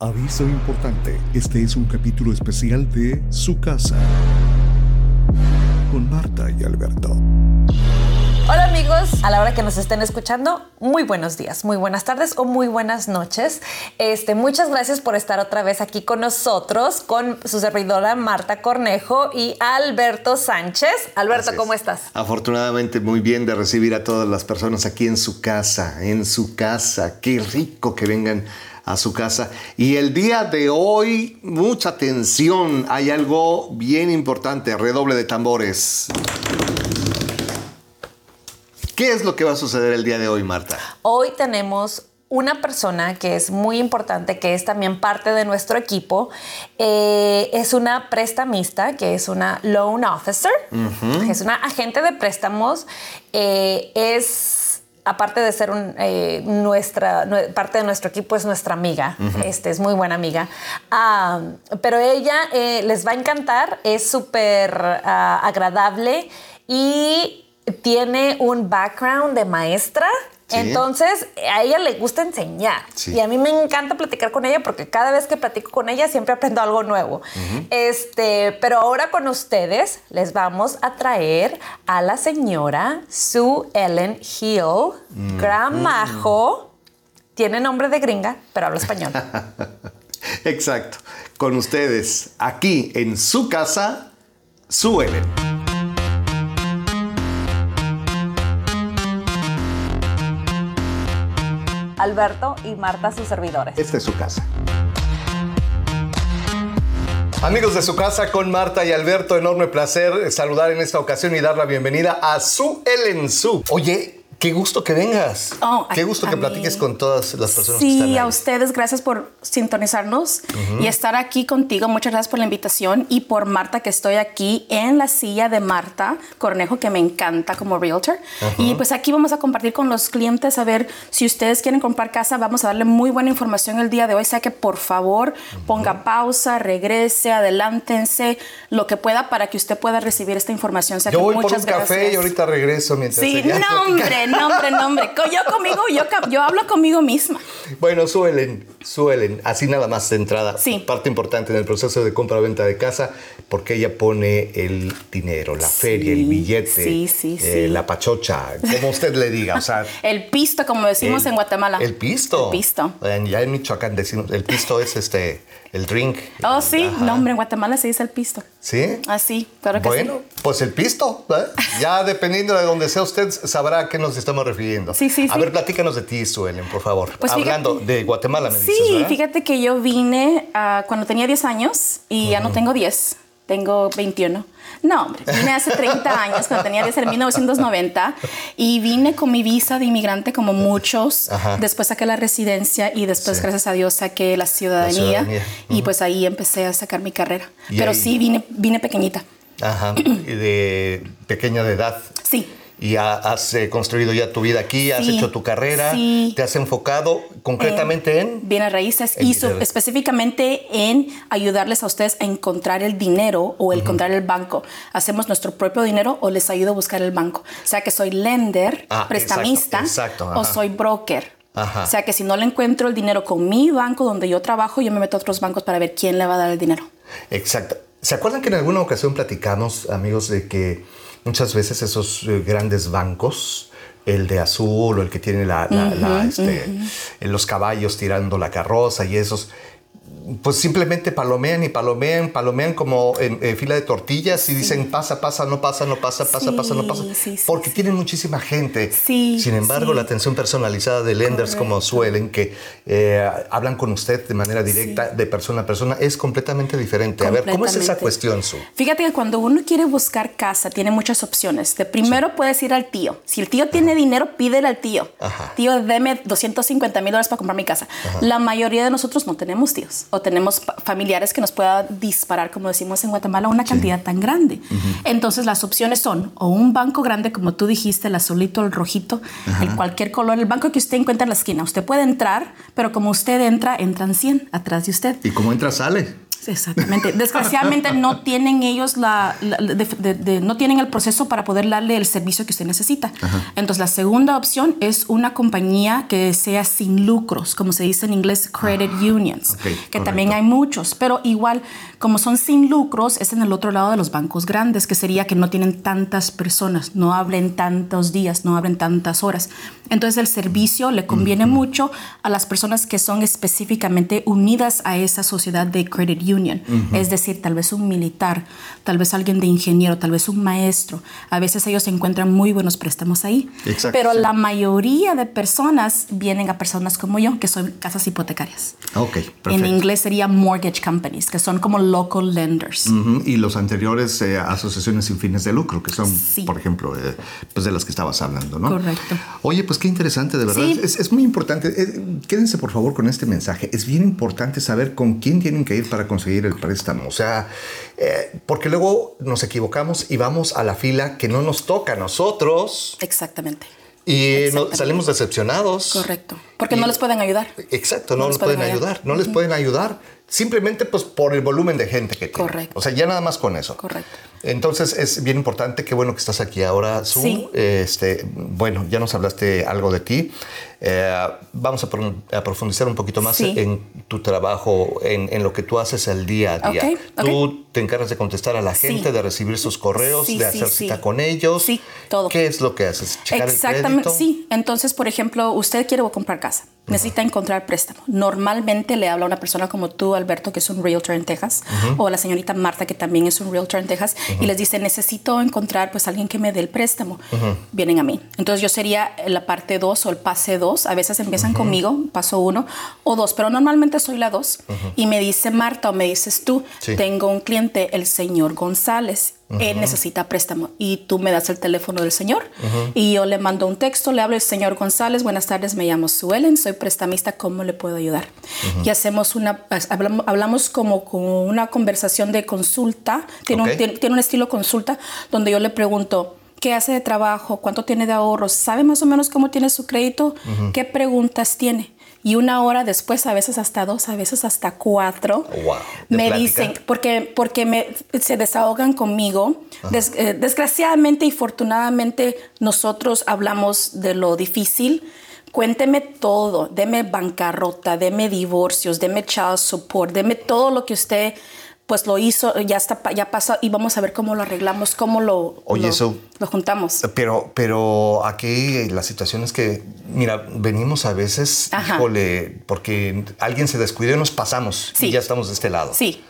Aviso importante, este es un capítulo especial de Su casa con Marta y Alberto. Hola amigos, a la hora que nos estén escuchando, muy buenos días, muy buenas tardes o muy buenas noches. Este, muchas gracias por estar otra vez aquí con nosotros, con su servidora Marta Cornejo y Alberto Sánchez. Alberto, ¿cómo estás? Afortunadamente muy bien de recibir a todas las personas aquí en su casa, en su casa. Qué rico que vengan a su casa. Y el día de hoy, mucha atención, hay algo bien importante, redoble de tambores. ¿Qué es lo que va a suceder el día de hoy, Marta? Hoy tenemos una persona que es muy importante, que es también parte de nuestro equipo, eh, es una prestamista, que es una loan officer, es una agente de préstamos, eh, es aparte de ser eh, nuestra, parte de nuestro equipo, es nuestra amiga. este, es muy buena amiga. Pero ella eh, les va a encantar, es súper ah, agradable y tiene un background de maestra entonces, a ella le gusta enseñar. Y a mí me encanta platicar con ella porque cada vez que platico con ella siempre aprendo algo nuevo. Este, pero ahora con ustedes les vamos a traer a la señora Sue Ellen Hill, gran majo. Tiene nombre de gringa, pero habla español. Exacto. Con ustedes, aquí en su casa, Sue Ellen. Alberto y Marta, sus servidores. Esta es su casa. Amigos de su casa con Marta y Alberto, enorme placer saludar en esta ocasión y dar la bienvenida a Su Ellen Su. Oye, Qué gusto que vengas. Oh, Qué gusto que platiques con todas las personas que están Sí, a ustedes, gracias por sintonizarnos y estar aquí contigo. Muchas gracias por la invitación y por Marta, que estoy aquí en la silla de Marta Cornejo, que me encanta como realtor. Y pues aquí vamos a compartir con los clientes a ver si ustedes quieren comprar casa. Vamos a darle muy buena información el día de hoy. O sea que por favor ponga pausa, regrese, adelántense, lo que pueda para que usted pueda recibir esta información. Yo voy por un café y ahorita regreso mientras. Sí, no, hombre nombre, nombre. Yo conmigo, yo, yo hablo conmigo misma. Bueno, suelen, suelen, así nada más de entrada. Sí. Parte importante en el proceso de compra-venta de casa, porque ella pone el dinero, la feria, el billete, sí, sí, eh, la pachocha, como usted le diga. O sea, el pisto, como decimos en Guatemala. El pisto. El pisto. Ya en Michoacán decimos, el pisto es este el drink. Oh, sí. No, hombre, en Guatemala se dice el pisto. ¿Sí? Ah, sí, claro que bueno, pues el pisto. ¿eh? Ya dependiendo de donde sea usted, sabrá a qué nos estamos refiriendo. Sí, sí, A ver, platícanos de ti, Suelen, por favor. Pues Hablando de Guatemala, me dices, Sí, fíjate que yo vine uh, cuando tenía 10 años y ya no tengo 10, tengo 21. No, hombre, vine hace 30 años, cuando tenía que ser en 1990, y vine con mi visa de inmigrante como muchos. Después saqué la residencia y después, gracias a Dios, saqué la ciudadanía. Y pues ahí empecé a sacar mi carrera. Pero sí, vine, vine pequeñita. Ajá, de pequeña de edad. Sí y has eh, construido ya tu vida aquí, has hecho tu carrera, te has enfocado concretamente en... Bienes raíces y específicamente en ayudarles a ustedes a encontrar el dinero o encontrar el banco. Hacemos nuestro propio dinero o les ayudo a buscar el banco. O sea que soy lender, ah, prestamista o soy broker. O sea que si no le encuentro el dinero con mi banco donde yo trabajo, yo me meto a otros bancos para ver quién le va a dar el dinero. Exacto. ¿Se acuerdan que en alguna ocasión platicamos, amigos, de que muchas veces esos eh, grandes bancos, el de azul o el que tiene la, este, los caballos tirando la carroza y esos, pues simplemente palomean y palomean, palomean como en, fila de tortillas y dicen pasa, pasa, no pasa, no pasa, pasa, pasa, no pasa. porque tienen muchísima gente. Sin embargo, la atención personalizada de lenders como suelen, que eh, hablan con usted de manera directa, de persona a persona, es completamente diferente. A ver, ¿cómo es esa cuestión, Su? Fíjate que cuando uno quiere buscar casa, tiene muchas opciones. De primero puedes ir al tío. Si el tío tiene dinero, pídele al tío. Tío, deme 250 mil dólares para comprar mi casa. La mayoría de nosotros no tenemos tíos tenemos familiares que nos pueda disparar, como decimos en Guatemala, una cantidad tan grande. Entonces las opciones son o un banco grande, como tú dijiste, el azulito, el rojito, el cualquier color, el banco que usted encuentra en la esquina. Usted puede entrar, pero como usted entra, entran 100 atrás de usted. ¿Y cómo entra, sale? Exactamente. Desgraciadamente no tienen ellos la, la- de- de- de- no tienen el proceso para poder darle el servicio que usted necesita. Entonces la segunda opción es una compañía que sea sin lucros, como se dice en inglés credit unions, ok, que correcto. también hay muchos, pero igual como son sin lucros es en el otro lado de los bancos grandes, que sería que no tienen tantas personas, no abren tantos días, no abren tantas horas. Entonces el servicio le conviene mucho a las personas que son específicamente unidas a esa sociedad de credit union, es decir, tal vez un militar, tal vez alguien de ingeniero, tal vez un maestro. A veces ellos encuentran muy buenos préstamos ahí. Exacto, Pero sí. la mayoría de personas vienen a personas como yo, que son casas hipotecarias. Ok, perfecto. En inglés sería mortgage companies, que son como local lenders. Ujú, Y los anteriores eh, asociaciones sin fines de lucro, que son, Sí. por ejemplo, eh, pues de las que estabas hablando, ¿no? Correcto. Oye, pues qué interesante, de verdad. Sí. Es, es muy importante. Eh, quédense, por favor, con este mensaje. Es bien importante saber con quién tienen que ir para conseguir el préstamo. O sea, eh, porque luego nos equivocamos y vamos a la fila que no nos toca a nosotros Exactamente. y no- salimos decepcionados. Correcto. Porque Y- no les pueden ayudar. Exacto, no, No les les pueden pueden ayudar. ayudar. No les pueden ayudar simplemente pues por el volumen de gente que tienen. Correcto. O sea, ya nada más con eso. Correcto. Entonces es bien importante, qué bueno que estás aquí ahora, Su. Sí. Este, bueno, ya nos hablaste algo de ti. Eh, vamos a, pro- a profundizar un poquito más Sí. en tu trabajo, en, en lo que tú haces el día a día. Tú te encargas de contestar a la Sí. gente, de recibir sus correos, de hacer cita con ellos. Sí, todo. ¿Qué es lo que haces? ¿Checar Exactamente, el sí. Entonces, por ejemplo, usted quiere comprar casa, necesita encontrar préstamo. Normalmente le habla a una persona como tú, Alberto, que es un realtor en Texas, o a la señorita Marta, que también es un realtor en Texas, y les dice, necesito encontrar pues alguien que me dé el préstamo. Vienen a mí. Entonces, yo sería la parte 2 o el pase 2. A veces empiezan conmigo, paso 1 o 2, pero normalmente soy la 2. Y me dice Marta o me dices tú, Sí. tengo un cliente, el señor González. Él necesita préstamo y tú me das el teléfono del señor y yo le mando un texto, le hablo al señor González, buenas tardes, me llamo Suelen, soy prestamista, ¿cómo le puedo ayudar? Y hacemos una, hablamos, hablamos como, como una conversación de consulta, tiene, un, tiene, tiene un estilo consulta donde yo le pregunto, ¿qué hace de trabajo? ¿Cuánto tiene de ahorros? ¿Sabe más o menos cómo tiene su crédito? ¿Qué preguntas tiene? Y una hora después, a veces hasta dos, a veces hasta cuatro, Wow. ¿De me plática? dicen, porque, porque me, se desahogan conmigo. Des- eh, desgraciadamente y afortunadamente nosotros hablamos de lo difícil. Cuénteme todo, deme bancarrota, deme divorcios, deme child support, deme todo lo que usted pues lo hizo, ya está, ya pasó y vamos a ver cómo lo arreglamos, cómo lo, Oye, lo, juntamos. Pero, pero aquí la situación es que, mira, venimos a veces, Ajá. híjole, porque alguien se descuidó y nos pasamos y ya estamos de este lado. Sí.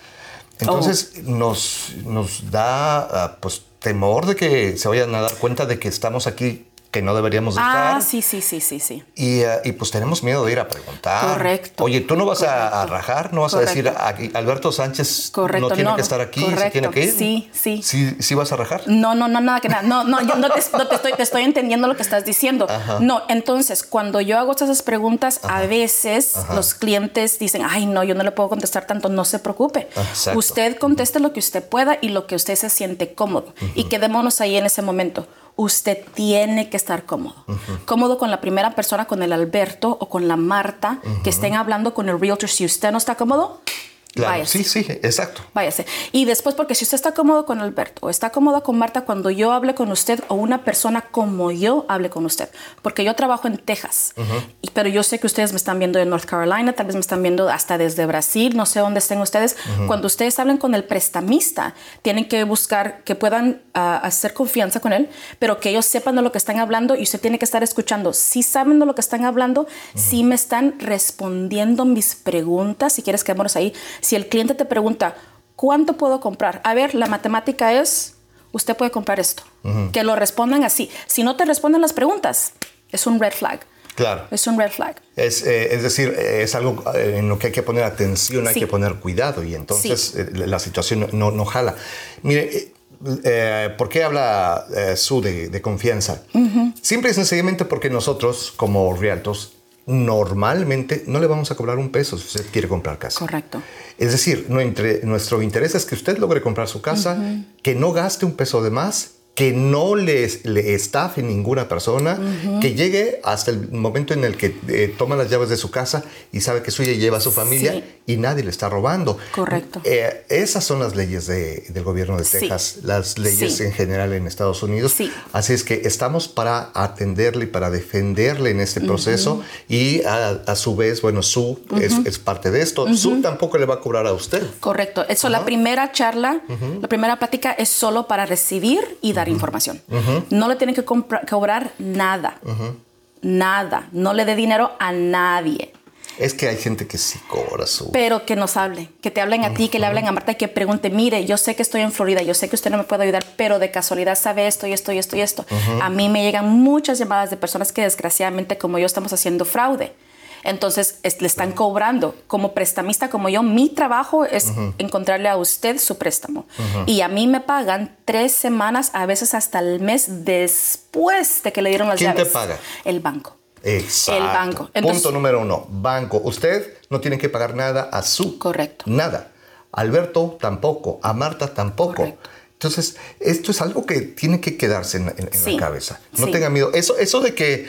Entonces nos, nos da ah, pues temor de que se vayan a dar cuenta de que estamos aquí que no deberíamos de Ah, estar. sí, sí, sí, sí, sí. Y, ah, y, pues tenemos miedo de ir a preguntar. Correcto. Oye, tú no vas a, rajar, no vas a decir, Alberto Sánchez Correcto, no tiene no, que estar aquí, se Correcto. tiene que ir. Sí, sí. ¿Sí, sí vas a rajar? No, no, no, nada que nada. No, no, yo no te, no te estoy, te estoy entendiendo lo que estás diciendo. No, entonces, cuando yo hago esas preguntas, a veces los clientes dicen, ay, no, yo no le puedo contestar tanto, no se preocupe. Exacto. Usted conteste lo que usted pueda y lo que usted se siente cómodo. Y quedémonos ahí en ese momento. Usted tiene que estar cómodo. Cómodo con la primera persona, con el Alberto o con la Marta, que estén hablando con el realtor. Si usted no está cómodo, Claro, váyase. sí, sí, exacto. Váyase. Y después, porque si usted está cómodo con Alberto o está cómoda con Marta, cuando yo hable con usted o una persona como yo hable con usted, porque yo trabajo en Texas, y- pero yo sé que ustedes me están viendo de North Carolina, tal vez me están viendo hasta desde Brasil, no sé dónde estén ustedes. Cuando ustedes hablen con el prestamista, tienen que buscar que puedan ah, hacer confianza con él, pero que ellos sepan de lo que están hablando y usted tiene que estar escuchando. Si saben de lo que están hablando, si me están respondiendo mis preguntas, si quieres quedémonos ahí. Si el cliente te pregunta, ¿cuánto puedo comprar? A ver, la matemática es, usted puede comprar esto. Que lo respondan así. Si no te responden las preguntas, es un red flag. Claro. Es un red flag. Es, eh, es decir, eh, es algo eh, en lo que hay que poner atención, hay que poner cuidado y entonces Sí. la situación no, no jala. Mire, eh, ¿por qué habla eh, Su de, de confianza? Simple y sencillamente porque nosotros, como realtors, normalmente no le vamos a cobrar un peso si usted quiere comprar casa. Correcto. Es decir, nuestro, interés es que usted logre comprar su casa, que no gaste un peso de más, que no le, le estafe ninguna persona, que llegue hasta el momento en el que eh, toma las llaves de su casa y sabe que suya lleva a su familia Sí. y nadie le está robando. Correcto. Eh, esas son las leyes de- del gobierno de Sí. Texas, las leyes Sí. en general en Estados Unidos. Sí. Así es que estamos para atenderle y para defenderle en este proceso y a, a su vez, bueno, Su es, es parte de esto. Su tampoco le va a cobrar a usted. Correcto. Eso, la primera charla, la primera plática es solo para recibir y dar información. No le tienen que cobrar nada. Nada. No le dé dinero a nadie. Es que hay gente que sí cobra su... Pero que nos hable, que te hablen a ti, que le hablen a Marta y que pregunte, mire, yo sé que estoy en Florida, yo sé que usted no me puede ayudar, pero de casualidad sabe esto y esto y esto y esto. A mí me llegan muchas llamadas de personas que desgraciadamente como yo estamos haciendo fraude. Entonces es- le están cobrando. Como prestamista como yo, mi trabajo es encontrarle a usted su préstamo. Y a mí me pagan tres semanas, a veces hasta el mes después de que le dieron las ¿Quién te llaves. paga? El banco. Exacto. El banco. Entonces- Punto número uno. Banco. Usted no tiene que pagar nada a su. Correcto. Nada. Alberto tampoco. A Marta tampoco. Correcto. Entonces, esto es algo que tiene que quedarse en, en- en Sí. la cabeza. No Sí. tenga miedo. Eso, eso de que,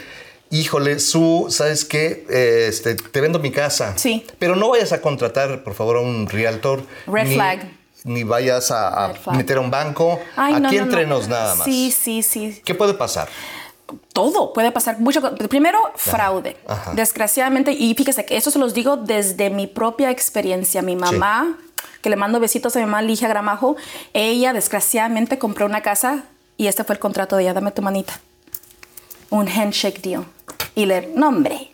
híjole, su, ¿sabes qué? Eh, este, te vendo mi casa. Sí. Pero no vayas a contratar, por favor, a un realtor. Red ni- flag. Ni vayas a, meter a un banco. Ay, Aquí no, no, no. entrenos nada más. Sí, sí, sí. ¿Qué puede pasar? todo puede pasar mucho. Primero, fraude. Ajá. Desgraciadamente, y fíjese que eso se los digo desde mi propia experiencia. Mi mamá, que le mando besitos a mi mamá Ligia Gramajo, ella desgraciadamente compró una casa y este fue el contrato de ella, dame tu manita. Un handshake deal. Y le, no hombre.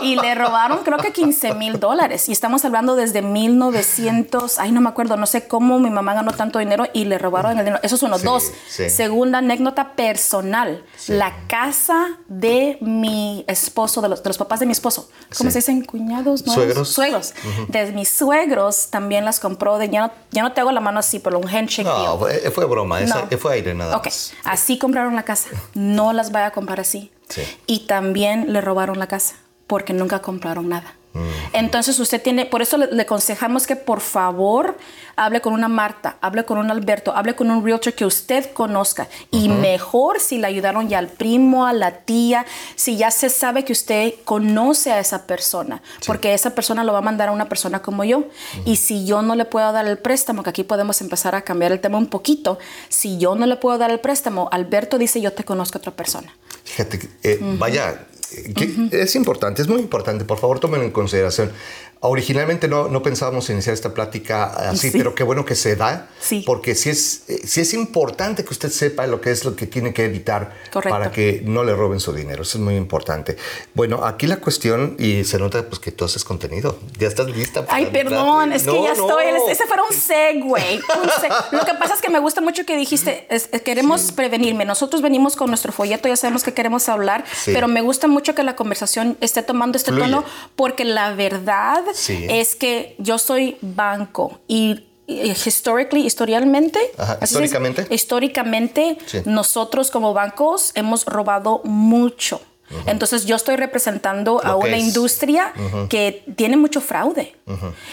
y le robaron creo que 15 mil dólares. Y estamos hablando desde 1900, ay no me acuerdo, no sé cómo mi mamá ganó tanto dinero y le robaron el dinero. Eso es uno. Sí, Dos, sí. segunda anécdota personal. La casa de mi esposo, de los, de los papás de mi esposo. ¿Cómo se dicen? ¿Cuñados? ¿no? Suegros. Suegros. De mis suegros también las compró. De, ya, no, ya no te hago la mano así, pero un handshake No, fue, fue broma. esa- No. fue aire nada Ok, más. así compraron la casa. No las vaya a comprar así. Sí. Y también le robaron la casa porque nunca compraron nada. Mm. Entonces usted tiene, por eso le, le aconsejamos que por favor hable con una Marta, hable con un Alberto, hable con un realtor que usted conozca. Y mejor si le ayudaron ya al primo, a la tía, si ya se sabe que usted conoce a esa persona, porque esa persona lo va a mandar a una persona como yo. Y si yo no le puedo dar el préstamo, que aquí podemos empezar a cambiar el tema un poquito, si yo no le puedo dar el préstamo, Alberto dice yo te conozco a otra persona. Fíjate, eh, vaya, eh, es importante, es muy importante, por favor tomen en consideración. Originalmente no, no pensábamos iniciar esta plática así, Sí. pero qué bueno que se da, Sí. porque sí es, eh, sí es importante que usted sepa lo que es lo que tiene que evitar Correcto. para que no le roben su dinero, eso es muy importante. Bueno, aquí la cuestión, y se nota pues que tú haces contenido, ya estás lista. para Ay, perdón, es que ya no. estoy. Ese fuera un segue. Lo que pasa es que me gusta mucho que dijiste, es- queremos prevenirme. Nosotros venimos con nuestro folleto, ya sabemos que queremos hablar, pero me gusta mucho que la conversación esté tomando este Fluye. tono, porque la verdad Sí. es que yo soy banco y y historically, historialmente, Ajá, históricamente. históricamente, Sí. nosotros como bancos hemos robado mucho. Entonces yo estoy representando a Lo una es. industria que tiene mucho fraude.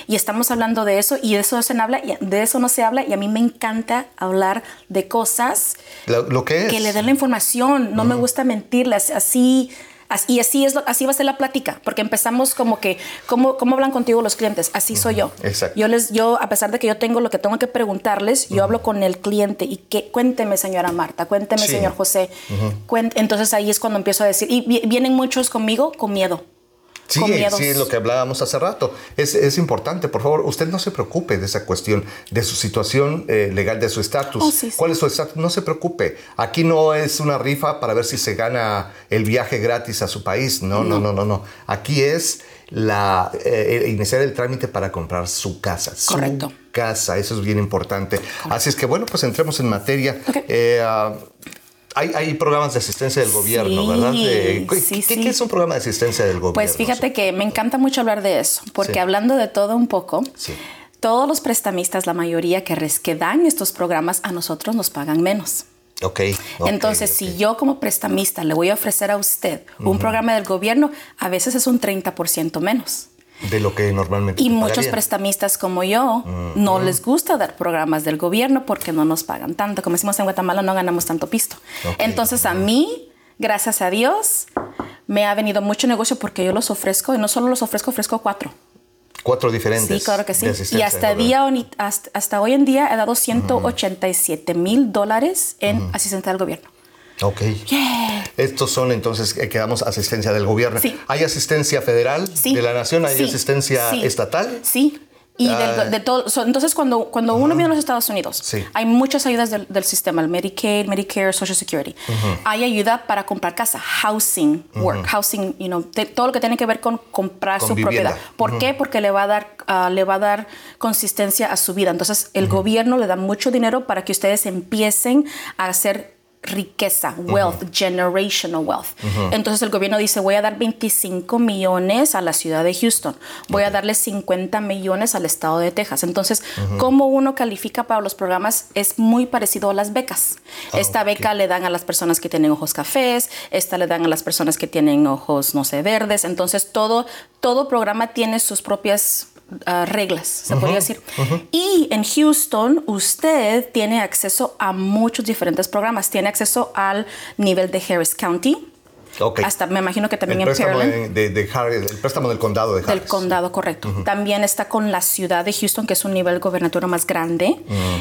Y estamos hablando de eso y de eso, se habla, y de eso no se habla y a mí me encanta hablar de cosas Lo, lo que es. que le den la información. No me gusta mentirles. Así, as- y así, es lo- así va a ser la plática, porque empezamos como que, ¿cómo, cómo hablan contigo los clientes? Así soy yo. exacto. Yo, les, yo, a pesar de que yo tengo lo que tengo que preguntarles, yo hablo con el cliente y que, cuénteme, señora Marta, cuénteme, Sí. señor José. Entonces ahí es cuando empiezo a decir, y vi- vienen muchos conmigo con miedo. Sí, con sí, lo que hablábamos hace rato. Es, es importante, por favor, usted no se preocupe de esa cuestión, de su situación eh, legal, de su estatus. Oh, sí, sí. ¿Cuál es su estatus? No se preocupe. Aquí no es una rifa para ver si se gana el viaje gratis a su país. No, no, no, no, no. Aquí es la eh, iniciar el trámite para comprar su casa. su Correcto. casa, eso es bien importante. Así es que bueno, pues entremos en materia. Ok. Eh, ah, hay, hay programas de asistencia del gobierno, Sí, ¿verdad? Eh, ¿qué, sí, sí. qué es un programa de asistencia del gobierno? Pues fíjate que me encanta mucho hablar de eso, porque hablando de todo un poco, todos los prestamistas, la mayoría que, res- que dan estos programas, a nosotros nos pagan menos. Ok. ok, Entonces, si yo como prestamista le voy a ofrecer a usted un programa del gobierno, a veces es un 30% menos. De lo que normalmente Y muchos pagarían. prestamistas como yo no les gusta dar programas del gobierno porque no nos pagan tanto. Como decimos en Guatemala, no ganamos tanto pisto. Entonces a mí, gracias a Dios, me ha venido mucho negocio porque yo los ofrezco y no solo los ofrezco, ofrezco cuatro. Cuatro diferentes. Sí, claro que sí. Y hasta, día, hasta hoy en día he dado 187 mil dólares en asistencia del gobierno. Ok. Estos son entonces eh, que damos asistencia del gobierno. Sí. ¿Hay asistencia federal Sí. de la nación? ¿Hay Sí. asistencia estatal? Sí. Y Ah. del- de todo, so, entonces cuando, cuando uno viene a los Estados Unidos, Sí. hay muchas ayudas del, del sistema, el Medicaid, Medicare, Social Security. Hay ayuda para comprar casa, housing, work, housing, you know, te- todo lo que tiene que ver con comprar Con su vivienda. propiedad. ¿Por qué? Porque le va a dar, ah, le va a dar consistencia a su vida. Entonces el gobierno le da mucho dinero para que ustedes empiecen a hacer riqueza, wealth, generational wealth. Entonces el gobierno dice, voy a dar 25 millones a la ciudad de Houston, voy a darle 50 millones al estado de Texas. Entonces, cómo uno califica para los programas es muy parecido a las becas. Esta beca le dan a las personas que tienen ojos cafés, esta le dan a las personas que tienen ojos, no sé, verdes. Entonces, todo, todo programa tiene sus propias ah, reglas, se podría decir. Y en Houston, usted tiene acceso a muchos diferentes programas. Tiene acceso al nivel de Harris County. Ok. Hasta me imagino que también el en Pearland. de, de Harris- el préstamo del condado de Harris. Del condado, correcto. También está con la ciudad de Houston, que es un nivel gobernatorio más grande.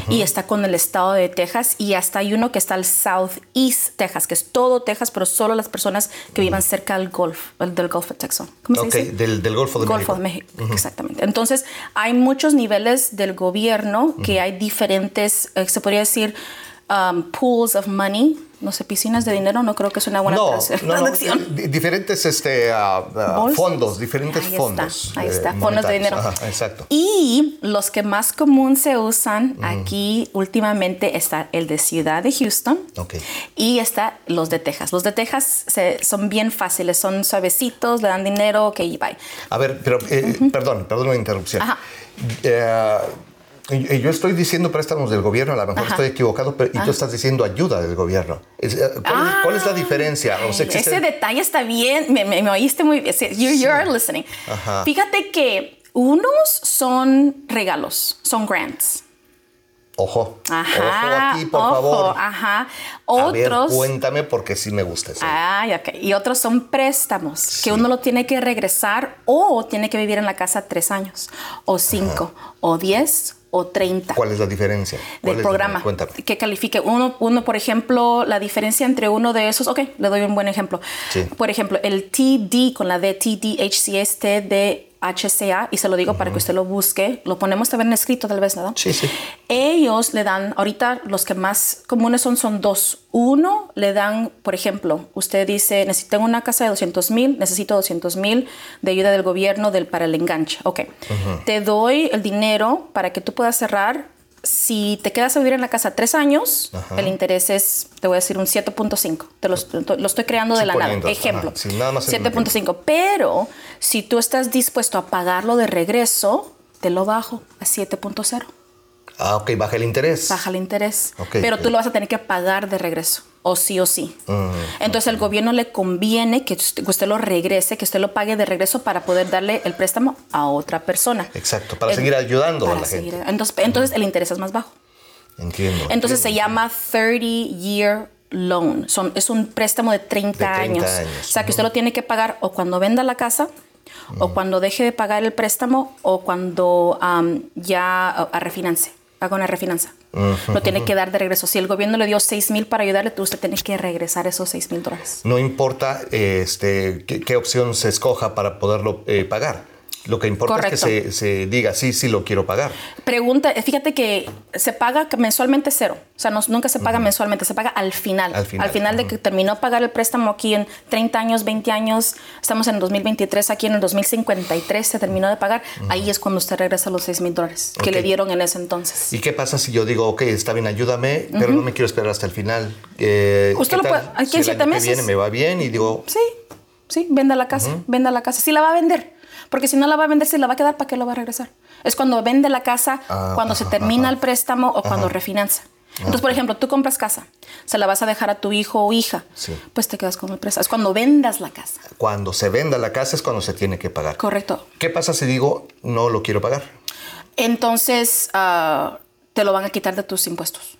Y está con el estado de Texas. Y hasta hay uno que está al Southeast Texas, que es todo Texas, pero solo las personas que vivan cerca del Golf, del Golfo de Texas. ¿Cómo se Ok, dice? del, del Golfo de Golfo México. de México, exactamente. Entonces, hay muchos niveles del gobierno que hay diferentes, eh, se podría decir, um, pools of money. No sé, piscinas de dinero, no creo que es una buena No, traducción- no, no, diferentes este, ah, ah, fondos, diferentes Ahí fondos. Está, ahí eh, está, fondos de dinero. Ajá, exacto. Y los que más común se usan aquí últimamente está el de Ciudad de Houston Ok. y está los de Texas. Los de Texas se- son bien fáciles, son suavecitos, le dan dinero, ok, bye. A ver, pero, eh, perdón, perdón la interrupción. Ajá. Y- y yo estoy diciendo préstamos del gobierno, a lo mejor Ajá. estoy equivocado, pero, y tú estás diciendo ayuda del gobierno. Es, eh, ¿cuál, es, cuál es la diferencia? O sea, Ay, existe- Ese detalle está bien, me, me- me oíste muy bien. Sí, You, you're listening. Ajá. Fíjate que unos son regalos, son grants. Ojo, Ajá. ojo aquí, por ojo, favor. Ajá. A ver, Otros. cuéntame porque sí me gusta eso. Ay, ok. Y otros son préstamos que uno lo tiene que regresar o tiene que vivir en la casa tres años, o cinco, o diez, o treinta. ¿Cuál es la diferencia? ¿Cuál Del programa que califique uno, uno, por ejemplo, la diferencia entre uno de esos, ok, le doy un buen ejemplo. Sí. Por ejemplo, el TD con la de TDHC es TDHCA, y se lo digo para que usted lo busque, lo ponemos también en escrito tal vez, ¿no? Sí, sí. Ellos le dan, ahorita los que más comunes son, son dos. Uno, le dan, por ejemplo, usted dice, necesito una casa de 200 mil, necesito 200 mil de ayuda del gobierno del, para el enganche. Ok, te doy el dinero para que tú puedas cerrar. Si te quedas a vivir en la casa tres años, el interés es, te voy a decir, un 7.5. Te lo, lo estoy creando de la nada. Ejemplo. sí, nada más en un 7.5. Pero si tú estás dispuesto a pagarlo de regreso, te lo bajo a 7.0 Ah, ok, baja el interés. baja el interés. Pero tú lo vas a tener que pagar de regreso, o sí o sí. Entonces al gobierno le conviene que usted, lo regrese, que usted lo pague de regreso para poder darle el préstamo a otra persona. Exacto, para El- seguir ayudando a la seguir- gente. Entonces, entonces el interés es más bajo. Entiendo. Entonces se llama 30 year loan. Son, es un préstamo de 30, De 30 años. años, O sea que usted lo tiene que pagar o cuando venda la casa, o cuando deje de pagar el préstamo, o cuando am, ya a refinance. Haga una refinanza. Lo tiene que dar de regreso. Si el gobierno le dio 6 mil para ayudarle, tú- usted tiene que regresar esos 6 mil dólares. No importa este, qué, opción se escoja para poderlo eh, pagar. Lo que importa es que se, se diga, sí, sí lo quiero pagar. Pregunta, fíjate que se paga mensualmente cero. O sea, no- nunca se paga mensualmente, se paga al final. Al final, de que terminó pagar el préstamo aquí en 30 años, 20 años, estamos en el 2023, aquí en el 2053 se terminó de pagar. Ahí es cuando usted regresa los 6 mil dólares que le dieron en ese entonces. ¿Y qué pasa si yo digo, ok, está bien, ayúdame, pero no me quiero esperar hasta el final? Eh, Usted ¿qué lo tal puede- aquí si en año que meses. viene me va bien y digo, Sí, sí, venda la casa, venda la casa. Sí la va a vender. Porque si no la va a vender, si la va a quedar, ¿para qué lo va a regresar? Es cuando vende la casa, Ah, cuando se termina ajá. el préstamo o cuando refinanza. Entonces, por ejemplo, tú compras casa, se la vas a dejar a tu hijo o hija, Sí. pues te quedas con el préstamo. Es cuando vendas la casa. Cuando se venda la casa es cuando se tiene que pagar. Correcto. ¿Qué pasa si digo no lo quiero pagar? Entonces, ah, te lo van a quitar de tus impuestos.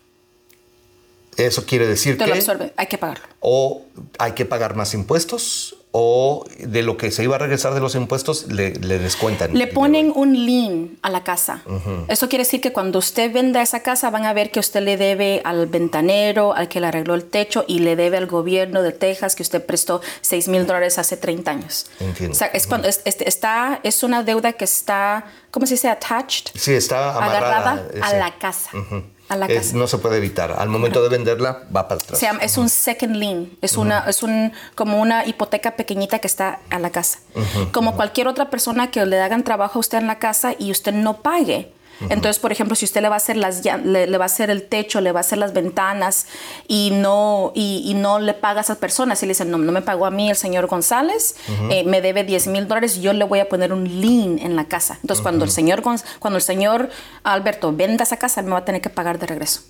Eso quiere decir Te que lo absorben, hay que pagarlo. o hay que pagar más impuestos o de lo que se iba a regresar de los impuestos le, le descuentan. Le ponen un lien a la casa. Eso quiere decir que cuando usted venda esa casa van a ver que usted le debe al ventanero, al que le arregló el techo y le debe al gobierno de Texas que usted prestó 6 mil dólares hace 30 años. Entiendo. O sea, es, cuando, es, este, está, es una deuda que está, ¿cómo se dice? Attached. Sí, está amarrada. agarrada a la casa. A la Es- casa. no se puede evitar. Al momento de venderla va para atrás. Se llama- es un second lien, es una, es un como una hipoteca pequeñita que está a la casa. Como cualquier otra persona que le hagan trabajo a usted en la casa y usted no pague. Entonces, por ejemplo, si usted le va a hacer las le, le va a hacer el techo, le va a hacer las ventanas y no y, y no le paga a esas personas y le dicen no, no me pagó a mí el señor González, eh, me debe 10 mil dólares, yo le voy a poner un lien en la casa. Entonces, cuando el señor cuando el señor Alberto venda esa casa, me va a tener que pagar de regreso.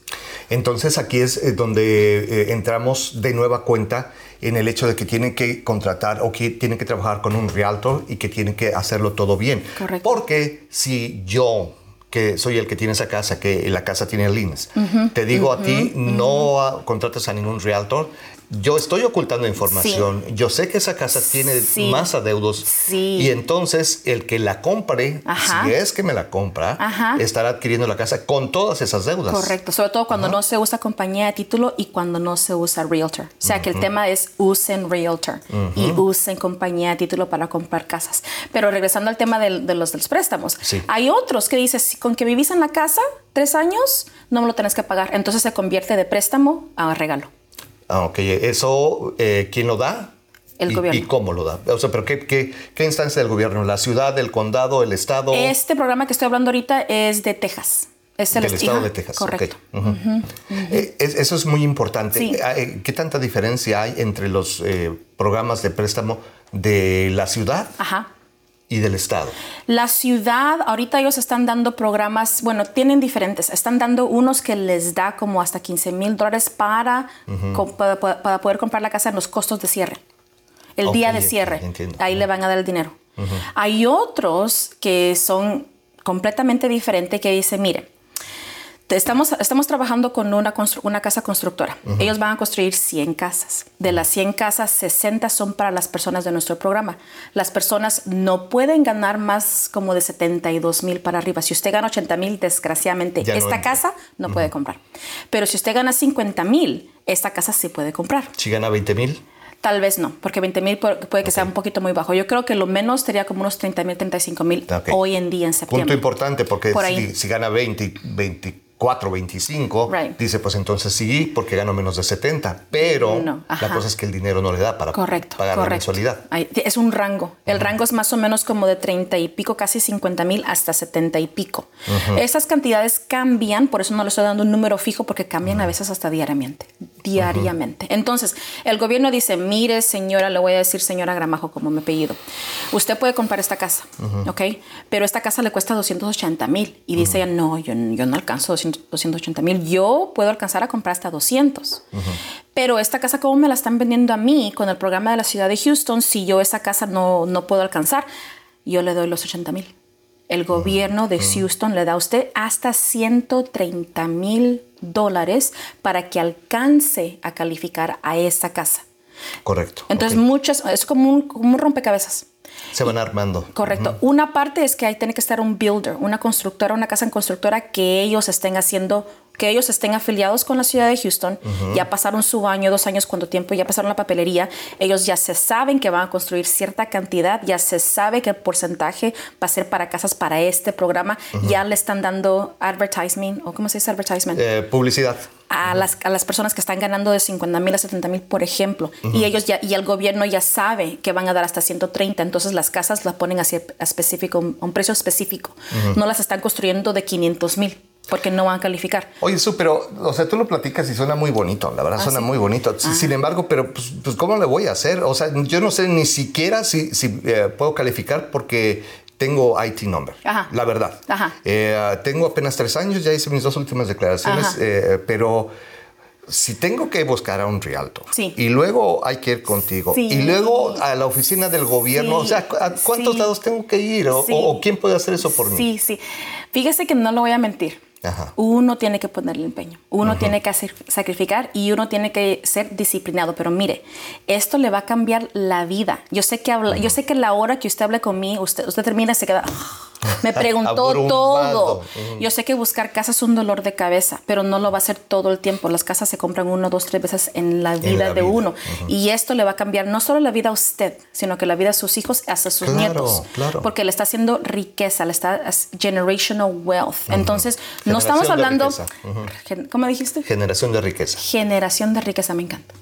Entonces aquí es eh, donde eh, entramos de nueva cuenta en el hecho de que tienen que contratar o que tienen que trabajar con un realtor y que tienen que hacerlo todo bien. Correcto. Porque si yo que soy el que tiene esa casa, que la casa tiene liens, te digo a ti, no contrates a ningún realtor. Yo estoy ocultando información. Yo sé que esa casa tiene Sí. más adeudos. Sí. Y entonces el que la compre, Ajá. si es que me la compra, Ajá. estará adquiriendo la casa con todas esas deudas. Correcto, sobre todo cuando no se usa compañía de título y cuando no se usa realtor. O sea que el tema es usen realtor y usen compañía de título para comprar casas. Pero regresando al tema del- de, los, de los préstamos, Sí. hay otros que dices, "Si con que vivís en la casa tres años, no me lo tenés que pagar. Entonces se convierte de préstamo a regalo. Ah, ok. ¿Eso eh, quién lo da? El ¿Y, gobierno. ¿Y cómo lo da? O sea, ¿pero qué, qué, qué instancia del gobierno? ¿La ciudad, el condado, el estado? Este programa que estoy hablando ahorita es de Texas. Es el del est- estado de Texas. Correcto. Ujú. Eh, es- eso es muy importante. Sí. Eh, ¿Qué tanta diferencia hay entre los eh, programas de préstamo de la ciudad Ajá. Y del estado? La ciudad, ahorita ellos están dando programas, bueno, tienen diferentes. Están dando unos que les da como hasta 15 mil dólares para, para, para poder comprar la casa en los costos de cierre. El día de cierre. entiendo. Ahí le van a dar el dinero. Hay otros que son completamente diferentes que dicen, mire, Estamos, estamos trabajando con una, una casa constructora. Ellos van a construir 100 casas. De las 100 casas, 60 son para las personas de nuestro programa. Las personas no pueden ganar más como de 72 mil para arriba. Si usted gana 80 mil, desgraciadamente, Ya esta casa no puede comprar. Pero si usted gana 50 mil, esta casa sí puede comprar. Si gana 20 mil, Tal vez no, porque 20 mil puede que sea un poquito muy bajo. Yo creo que lo menos sería como unos 30 mil, 35 mil hoy en día en punto septiembre. importante, porque Por si, si gana 20, 24, 25, Right. dice, pues entonces sí, porque gano menos de 70. Pero No, la cosa es que el dinero no le da para Correcto, pagar la mensualidad. Es un rango. El rango es más o menos como de 30 y pico, casi 50 mil hasta 70 y pico. Esas cantidades cambian, por eso no le estoy dando un número fijo, porque cambian a veces hasta diariamente. Diariamente. Entonces, el gobierno dice, mire señora, le voy a decir señora Gramajo como mi apellido, usted puede comprar esta casa, ¿ok? Pero esta casa le cuesta 280 mil. Y dice ella, no, yo, yo no alcanzo 200 280 mil, yo puedo alcanzar a comprar hasta 200. Pero esta casa, ¿cómo me la están vendiendo a mí con el programa de la ciudad de Houston si yo esa casa no, no puedo alcanzar? Yo le doy los 80 mil. El gobierno de Houston le da a usted hasta 130 mil dólares para que alcance a calificar a esa casa. Correcto. Entonces, muchas, es como un, como un rompecabezas. Se van armando. Correcto. Una parte es que ahí tiene que estar un builder, una constructora, una casa en constructora que ellos estén haciendo, que ellos estén afiliados con la ciudad de Houston. Ya pasaron su año, dos años, cuánto tiempo, ya pasaron la papelería. Ellos ya se saben que van a construir cierta cantidad, ya se sabe el porcentaje va a ser para casas para este programa. Ya le están dando advertisement, o ¿cómo se dice advertisement? Eh, publicidad. a las, a las personas que están ganando de 50 mil a 70 mil, por ejemplo, y ellos ya, y el gobierno ya sabe que van a dar hasta 130, entonces las casas las ponen así a específico, a un precio específico. No las están construyendo de 500 mil porque no van a calificar. Oye, Su, pero, o sea, tú lo platicas y suena muy bonito, la verdad, suena sí? muy bonito. Sin embargo, pero, pues, pues, ¿cómo le voy a hacer? O sea, yo no sé ni siquiera si, si eh, puedo calificar porque tengo IT number, Ajá. la verdad. Ajá. Eh, tengo apenas tres años, ya hice mis dos últimas declaraciones, eh, pero si tengo que buscar a un realtor Sí. y luego hay que ir contigo Sí. y luego a la oficina del gobierno, Sí. o sea, ¿a cuántos lados tengo que ir? O quién puede hacer eso por mí? Sí, sí. Fíjese que no lo voy a mentir. Ajá. Uno tiene que ponerle empeño, uno tiene que hacer, sacrificar y uno tiene que ser disciplinado. Pero mire, esto le va a cambiar la vida. Yo sé que habla, yo sé que la hora que usted hable conmigo, usted, usted termina y se queda. Me preguntó todo. Yo sé que buscar casa es un dolor de cabeza, pero no lo va a hacer todo el tiempo. Las casas se compran uno, dos, tres veces en la vida la de vida. uno. Y esto le va a cambiar no solo la vida a usted, sino que la vida a sus hijos, hasta sus Claro, nietos. claro. Porque le está haciendo riqueza, le está generational wealth. Entonces, no estamos hablando. Ujú. Gen- ¿cómo dijiste? Generación de riqueza. Generación de riqueza, me encanta.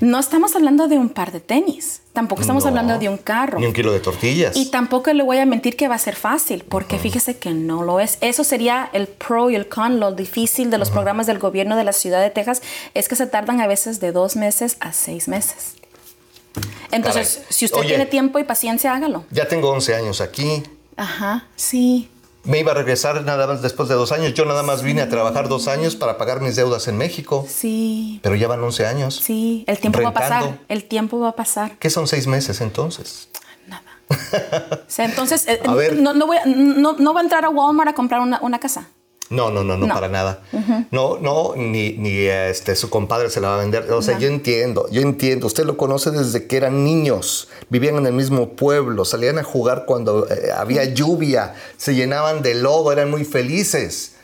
No estamos hablando de un par de tenis, tampoco estamos No. hablando de un carro. Ni un kilo de tortillas. Y tampoco le voy a mentir que va a ser fácil, porque fíjese que no lo es. Eso sería el pro y el con. Lo difícil de los programas del gobierno de la ciudad de Texas es que se tardan a veces de dos meses a seis meses. Entonces, Caray. si usted Oye. tiene tiempo y paciencia, hágalo. Ya tengo 11 años aquí. Ajá, sí. Me iba a regresar nada más después de dos años. Yo nada más vine a trabajar dos años para pagar mis deudas en México. Sí, Pero ya van 11 años. sí, el tiempo va a pasar, el tiempo va a pasar. ¿Qué son seis meses entonces? Nada. O sea, entonces, eh, A ver. no, no, voy no, no va a entrar a Walmart a comprar una, una casa. No, no, no, no, No. para nada. No, no, ni, ni este, su compadre se la va a vender. O sea, yo entiendo, yo entiendo. Usted lo conoce desde que eran niños. Vivían en el mismo pueblo, salían a jugar cuando eh, había lluvia, se llenaban de lodo, eran muy felices.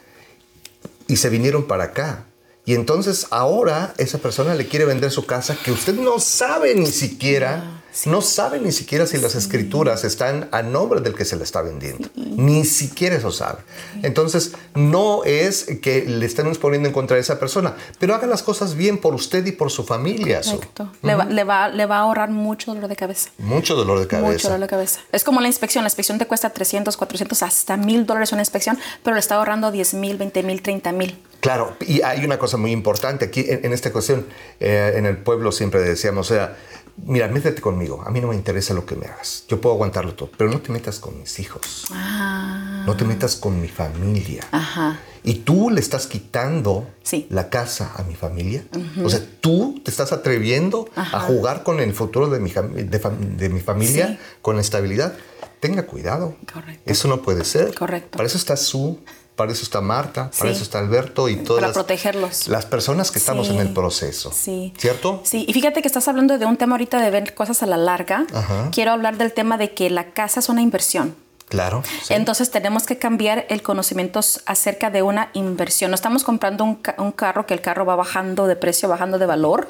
Y se vinieron para acá. Y entonces ahora esa persona le quiere vender su casa que usted no sabe ni siquiera, no sabe ni siquiera si las escrituras están a nombre del que se le está vendiendo. Ni siquiera eso sabe. Entonces no es que le estemos poniendo en contra de esa persona, pero haga las cosas bien por usted y por su familia. Su. Correcto. le, va, le, va, le va a ahorrar mucho dolor de cabeza. Mucho dolor de cabeza. Mucho dolor de cabeza. Es como la inspección. La inspección te cuesta 300, 400, hasta mil dólares una inspección, pero le está ahorrando 10 mil, 20 mil, 30 mil. Claro, y hay una cosa muy importante aquí en, en esta cuestión. eh, en el pueblo siempre decíamos, o sea, mira, métete conmigo. A mí no me interesa lo que me hagas. Yo puedo aguantarlo todo, pero no te metas con mis hijos. Ah. No te metas con mi familia. Ajá. Y tú le estás quitando Sí. la casa a mi familia. O sea, tú te estás atreviendo a jugar con el futuro de mi, jam- de fam- de mi familia, Sí. con la estabilidad. Tenga cuidado. Correcto. Eso no puede ser. Correcto. Para eso está Su, para eso está Marta, para eso está Alberto y todas Para las, protegerlos. las personas que estamos Sí. en el proceso. Sí. ¿Cierto? Sí, y fíjate que estás hablando de un tema ahorita de ver cosas a la larga. Ajá. Quiero hablar del tema de que la casa es una inversión. Claro. sí. Entonces tenemos que cambiar el conocimiento acerca de una inversión. No estamos comprando un, ca- un carro que el carro va bajando de precio, bajando de valor.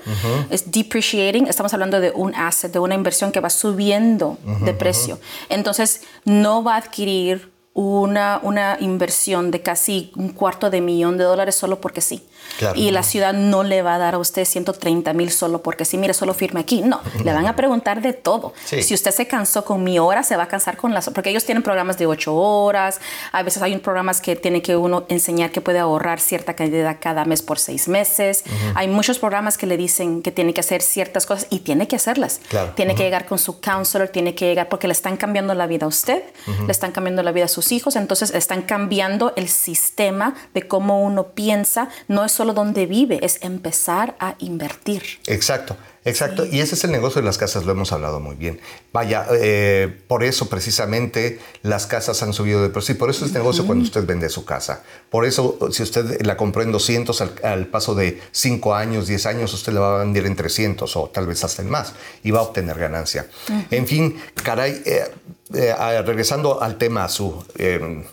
Es depreciating. Estamos hablando de un asset, de una inversión que va subiendo de precio. Entonces no va a adquirir una, una inversión de casi un cuarto de millón de dólares solo porque sí. Claro. Y la ciudad no le va a dar a usted 130 mil solo porque sí, mire, solo firme aquí. No, le van a preguntar de todo. Sí. Si usted se cansó con mi hora, se va a cansar con las... Porque ellos tienen programas de ocho horas, a veces hay un programas que tiene que uno enseñar que puede ahorrar cierta cantidad cada mes por seis meses. Hay muchos programas que le dicen que tiene que hacer ciertas cosas y tiene que hacerlas. Claro. Tiene que llegar con su counselor, tiene que llegar porque le están cambiando la vida a usted, le están cambiando la vida a sus hijos, entonces están cambiando el sistema de cómo uno piensa, no es solo donde vive, es empezar a invertir. Exacto, exacto. Y ese es el negocio de las casas, lo hemos hablado muy bien. Vaya, eh, por eso precisamente las casas han subido de precio y por eso es negocio cuando usted vende su casa. Por eso, si usted la compró en 200 al, al paso de 5 años, 10 años, usted la va a vender en 300 o tal vez hasta en más y va a obtener ganancia. En fin, caray, eh, eh, regresando al tema, su... eh,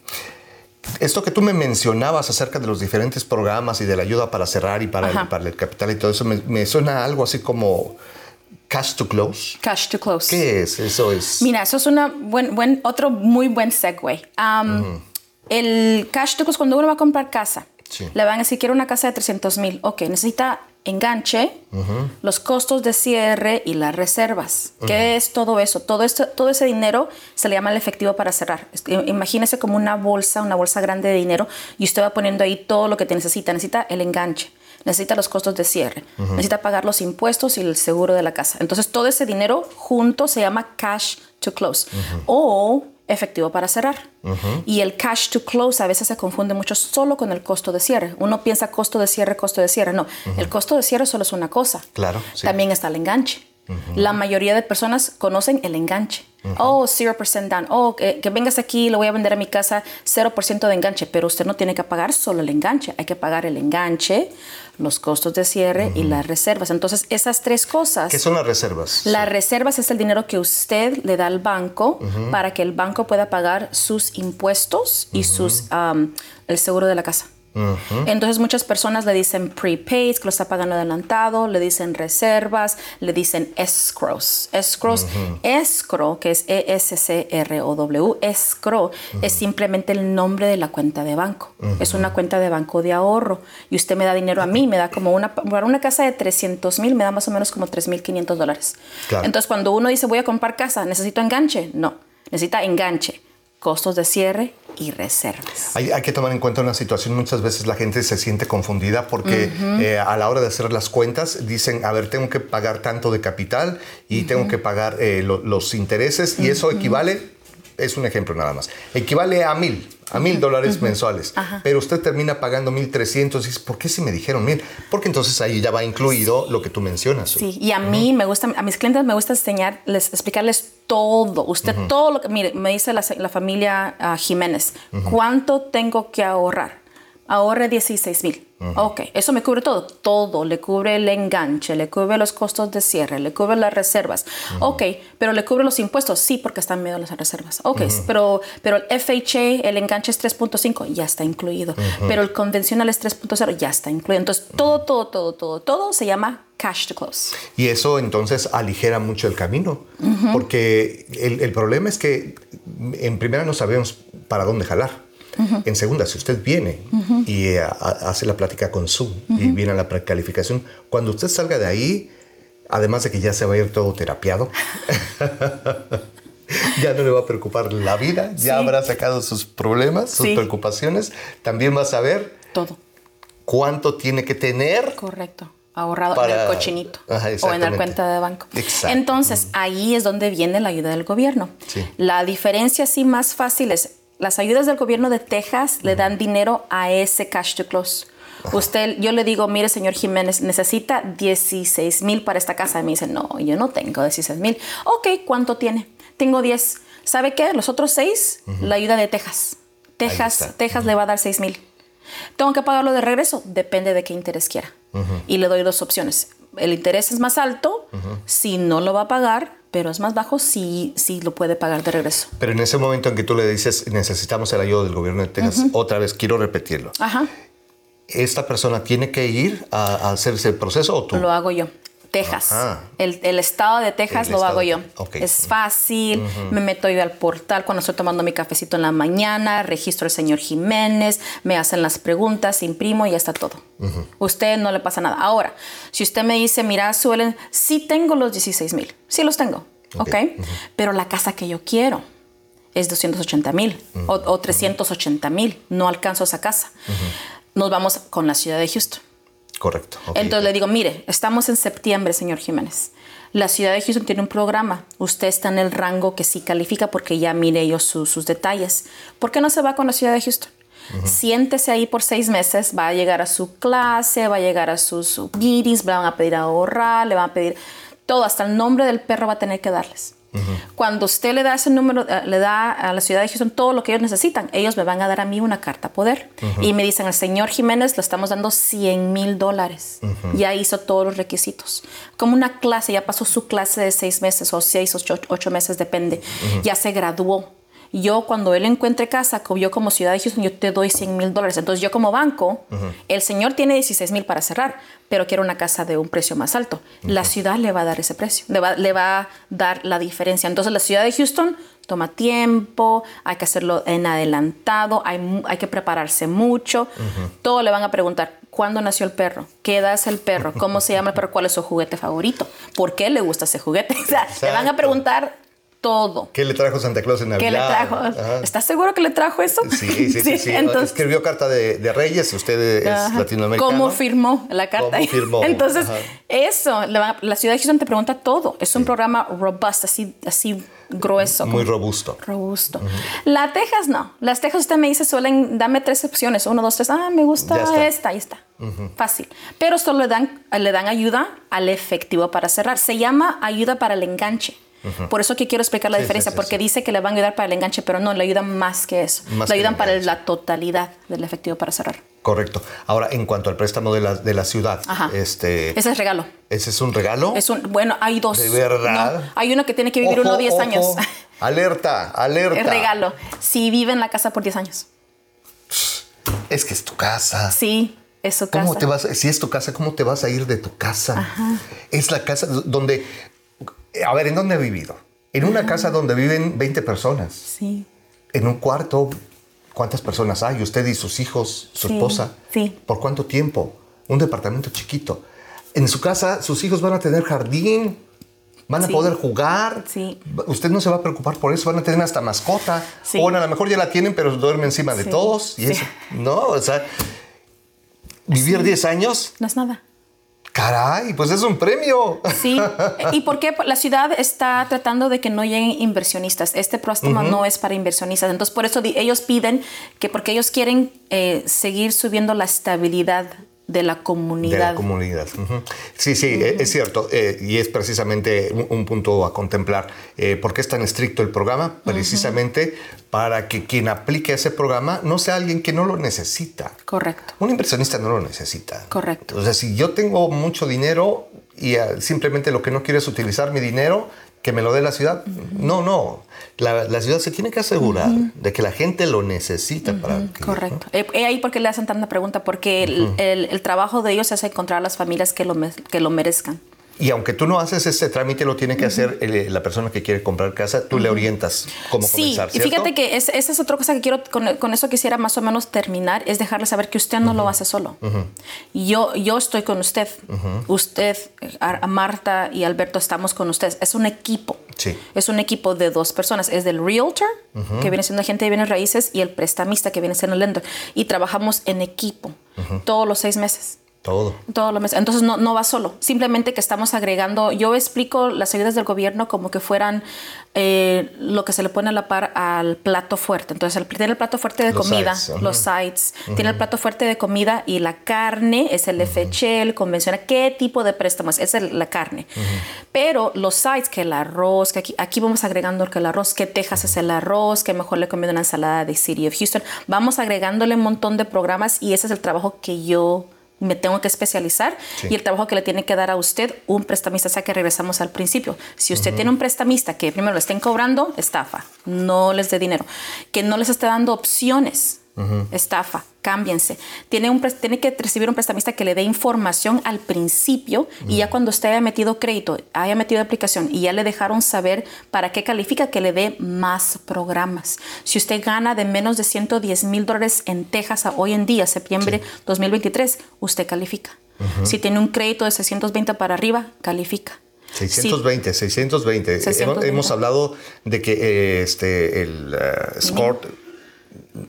esto que tú me mencionabas acerca de los diferentes programas y de la ayuda para cerrar y para, el, Ajá. para el capital y todo eso, me, me suena algo así como cash to close. Cash to close. ¿Qué es? Eso es. Mira, eso es una buen, buen, otro muy buen segue. Um, El cash to close, cuando uno va a comprar casa, Sí. le van a decir, quiero una casa de 300 mil. Ok, necesita enganche, los costos de cierre y las reservas. ¿Qué es todo eso? Todo, esto, todo ese dinero se le llama el efectivo para cerrar. Es que Imagínese como una bolsa, una bolsa grande de dinero y usted va poniendo ahí todo lo que te necesita. Necesita el enganche, necesita los costos de cierre, necesita pagar los impuestos y el seguro de la casa. Entonces todo ese dinero junto se llama cash to close. O efectivo para cerrar. Y el cash to close a veces se confunde mucho solo con el costo de cierre. Uno piensa costo de cierre, costo de cierre. No, el costo de cierre solo es una cosa. Claro, sí. También está el enganche. La mayoría de personas conocen el enganche. Oh, 0% down. Oh, que, que vengas aquí, lo voy a vender a mi casa, 0% de enganche. Pero usted no tiene que pagar solo el enganche. Hay que pagar el enganche, los costos de cierre y las reservas. Entonces, esas tres cosas. ¿Qué son las reservas? Las reservas es el dinero que usted le da al banco para que el banco pueda pagar sus impuestos y sus um, el seguro de la casa. Entonces muchas personas le dicen prepaid, que lo está pagando adelantado, le dicen reservas, le dicen escrows. Escrows, escrow, que es E E-S-C-R-O-W, escrow, es simplemente el nombre de la cuenta de banco. Es una cuenta de banco de ahorro. Y usted me da dinero a mí, me da como una, para una casa de 300 mil, me da más o menos como 3.500 dólares. Claro. Entonces cuando uno dice voy a comprar casa, necesito enganche, no, necesita enganche, costos de cierre y reservas. Hay, hay que tomar en cuenta una situación, muchas veces la gente se siente confundida porque eh, a la hora de hacer las cuentas dicen, a ver, tengo que pagar tanto de capital y tengo que pagar eh, lo- los intereses y eso equivale, es un ejemplo nada más, equivale a mil, a mil dólares mensuales, pero usted termina pagando mil trescientos y dice, ¿por qué si me dijeron mil? Porque entonces ahí ya va incluido lo que tú mencionas. Sí, y a mí me gusta, a mis clientes me gusta enseñarles, explicarles todo. Usted todo lo que, mire, me dice la, la familia ah, Jiménez, ¿cuánto tengo que ahorrar? Ahorre 16 mil. Ok, eso me cubre todo. Todo. Le cubre el enganche, le cubre los costos de cierre, le cubre las reservas. Ok, pero le cubre los impuestos. Sí, porque están medio las reservas. Ok, pero, pero el FHA, el enganche es 3.5, ya está incluido. Pero el convencional es 3.0, ya está incluido. Entonces, todo, todo, todo, todo, todo se llama cash to close. Y eso entonces aligera mucho el camino, porque el, el problema es que en primera no sabemos para dónde jalar. En segunda, si usted viene y eh, ha- hace la plática con Sue y viene a la precalificación, cuando usted salga de ahí, además de que ya se va a ir todo terapiado, ya no le va a preocupar la vida, ya Sí. habrá sacado sus problemas, sus Sí. preocupaciones, también va a saber Todo. cuánto tiene que tener Correcto. Ahorrado en Para- el cochinito Ajá, o en la cuenta de banco. Exacto. Entonces, ahí es donde viene la ayuda del gobierno. Sí. La diferencia sí más fácil es, las ayudas del gobierno de Texas le dan dinero a ese cash to close. Usted, yo le digo, mire, señor Jiménez, necesita 16 mil para esta casa. Y me dice, no, yo no tengo 16 mil. Ok, ¿cuánto tiene? Tengo 10. ¿Sabe qué? Los otros 6, la ayuda de Texas. Texas. Texas le va a dar 6 mil. ¿Tengo que pagarlo de regreso? Depende de qué interés quiera. Y le doy dos opciones. El interés es más alto si no lo va a pagar, pero es más bajo si, si lo puede pagar de regreso. Pero en ese momento en que tú le dices necesitamos el ayuda del gobierno de Texas, otra vez quiero repetirlo. Ajá, ¿Esta persona tiene que ir a, a hacer ese proceso o tú? lo hago yo. Texas. El, el estado de Texas El lo hago yo. Es fácil. Me meto yo al portal cuando estoy tomando mi cafecito en la mañana, registro al señor Jiménez, me hacen las preguntas, imprimo y ya está todo. Usted no le pasa nada. Ahora, si usted me dice, mira, suelen, sí tengo los 16 mil, sí los tengo, Ok. ¿ok? Pero la casa que yo quiero es 280 mil o, o 380 mil. No alcanzo esa casa. Nos vamos con la ciudad de Houston. Correcto. ok, Entonces le digo, mire, estamos en septiembre, señor Jiménez. La ciudad de Houston tiene un programa. Usted está en el rango que sí califica porque ya mire yo su- sus detalles. ¿Por qué no se va con la ciudad de Houston? Siéntese ahí por seis meses, va a llegar a su clase, va a llegar a sus meetings, le van a pedir ahorrar, le van a pedir todo, hasta el nombre del perro va a tener que darles. Cuando usted le da ese número, eh, le da a la ciudad de Houston todo lo que ellos necesitan, ellos me van a dar a mí una carta poder. Y me dicen, el señor Jiménez le estamos dando 100 mil dólares. Ya hizo todos los requisitos. Como una clase, ya pasó su clase de seis meses o seis o ocho, ocho meses, depende. Ya se graduó. Yo cuando él encuentre casa, yo como ciudad de Houston, yo te doy 100 mil dólares. Entonces yo como banco, el señor tiene 16 mil para cerrar, pero quiere una casa de un precio más alto. La ciudad le va a dar ese precio, le va, le va a dar la diferencia. Entonces la ciudad de Houston toma tiempo, hay que hacerlo en adelantado, hay, hay que prepararse mucho. Todo le van a preguntar, ¿cuándo nació el perro? ¿Qué edad es el perro? ¿Cómo se llama el perro? ¿Cuál es su juguete favorito? ¿Por qué le gusta ese juguete? O sea, le van a preguntar todo. ¿Qué le trajo Santa Claus en Navidad? ¿Qué le trajo? Ajá. ¿Estás seguro que le trajo eso? Sí, sí, sí. sí. Entonces, Escribió carta de, de Reyes, usted es Ajá. latinoamericano. ¿Cómo firmó la carta? ¿Cómo firmó? Entonces, Ajá. eso, la, la ciudad de Houston te pregunta todo. Es un programa robust, así, así grueso. Muy como- robusto. Robusto. La Texas no. Las Texas usted me dice suelen dame tres opciones. Uno, dos, tres. Ah, me gusta esta, ahí está. Fácil. Pero solo le dan, le dan ayuda al efectivo para cerrar. Se llama ayuda para el enganche. Por eso que quiero explicar la Sí, diferencia, sí, porque dice que le van a ayudar para el enganche, pero no, le ayudan más que eso. Más le ayudan para la totalidad del efectivo para cerrar. Correcto. Ahora, en cuanto al préstamo de la, de la ciudad, Ajá. este, Ese es regalo. ¿ese es un regalo? Es un, bueno, hay dos. ¿De verdad? No, hay uno que tiene que vivir Ojo, uno 10 ojo. años. Alerta, alerta. Es regalo. Si vive en la casa por 10 años. Es que es tu casa. Sí, es su casa. ¿Cómo te vas? Si es tu casa, ¿cómo te vas a ir de tu casa? Es la casa donde. A ver, ¿en dónde ha vivido? En una casa donde viven 20 personas. Sí. En un cuarto, ¿cuántas personas hay? Usted y sus hijos, su Sí, esposa. sí. ¿Por cuánto tiempo? Un departamento chiquito. En su casa, sus hijos van a tener jardín, van a Sí. poder jugar. Sí. Usted no se va a preocupar por eso, van a tener hasta mascota. Sí. O a lo mejor ya la tienen, pero duerme encima de Sí. todos. Y Sí. eso, no, o sea, vivir 10 años, No es nada. Caray, pues es un premio. Sí. ¿Y por qué? La ciudad está tratando de que no lleguen inversionistas. Este préstamo no es para inversionistas. Entonces, por eso ellos piden que, porque ellos quieren eh, seguir subiendo la estabilidad de la De comunidad. la comunidad. Sí, sí, eh, es cierto. eh, y es precisamente un, un punto a contemplar. Eh, ¿Por qué es tan estricto el programa? Precisamente para que quien aplique ese programa no sea alguien que no lo necesita. Correcto. Un inversionista no lo necesita. Correcto. O sea, si yo tengo mucho dinero y ah, simplemente lo que no quiero es utilizar mi dinero, que me lo dé la ciudad. No, no. La, la ciudad se tiene que asegurar de que la gente lo necesita para adquirir, ¿no? Correcto. Eh, eh, ahí porque le hacen tanta pregunta, porque el, el- el trabajo de ellos es encontrar a las familias que lo, que lo merezcan. Y aunque tú no haces ese trámite, lo tiene que hacer el- la persona que quiere comprar casa, tú le orientas cómo Sí, comenzar, y ¿cierto? fíjate que es- esa es otra cosa que quiero, con, con eso quisiera más o menos terminar, es dejarle saber que usted no lo hace solo. yo, yo estoy con usted. Usted, a- Marta y Alberto estamos con ustedes. Es un equipo. Sí. Es un equipo de dos personas. Es del realtor, que viene siendo agente de bienes raíces, y el prestamista, que viene siendo lender. Y trabajamos en equipo todos los seis meses. Todo. Todos los meses. Entonces no, no va solo. Simplemente que estamos agregando. Yo explico las ayudas del gobierno como que fueran eh, lo que se le pone a la par al plato fuerte. Entonces el, tiene el plato fuerte de Los comida, sides, ajá. los sites. Tiene el plato fuerte de comida y la carne es el FHL, convencional. ¿Qué tipo de préstamos? Es el- la carne. Pero los sites, que el arroz, que aquí, aquí vamos agregando que el arroz, que Texas es el arroz, que mejor le comido una ensalada de City of Houston. Vamos agregándole un montón de programas y ese es el trabajo que yo me tengo que especializar Sí. y el trabajo que le tiene que dar a usted un prestamista, o sea que regresamos al principio. Si usted tiene un prestamista que primero le estén cobrando, estafa, no les dé dinero, que no les esté dando opciones, estafa, cámbiense. Tiene, un, tiene que recibir un prestamista que le dé información al principio y ya cuando usted haya metido crédito, haya metido aplicación y ya le dejaron saber para qué califica, que le dé más programas. Si usted gana de menos de 110 mil dólares en Texas a hoy en día, septiembre 2023, usted califica. Si tiene un crédito de 620 para arriba, califica. Si- 620, 620. Hemos- 620. Hemos, hablado de que eh, este, el score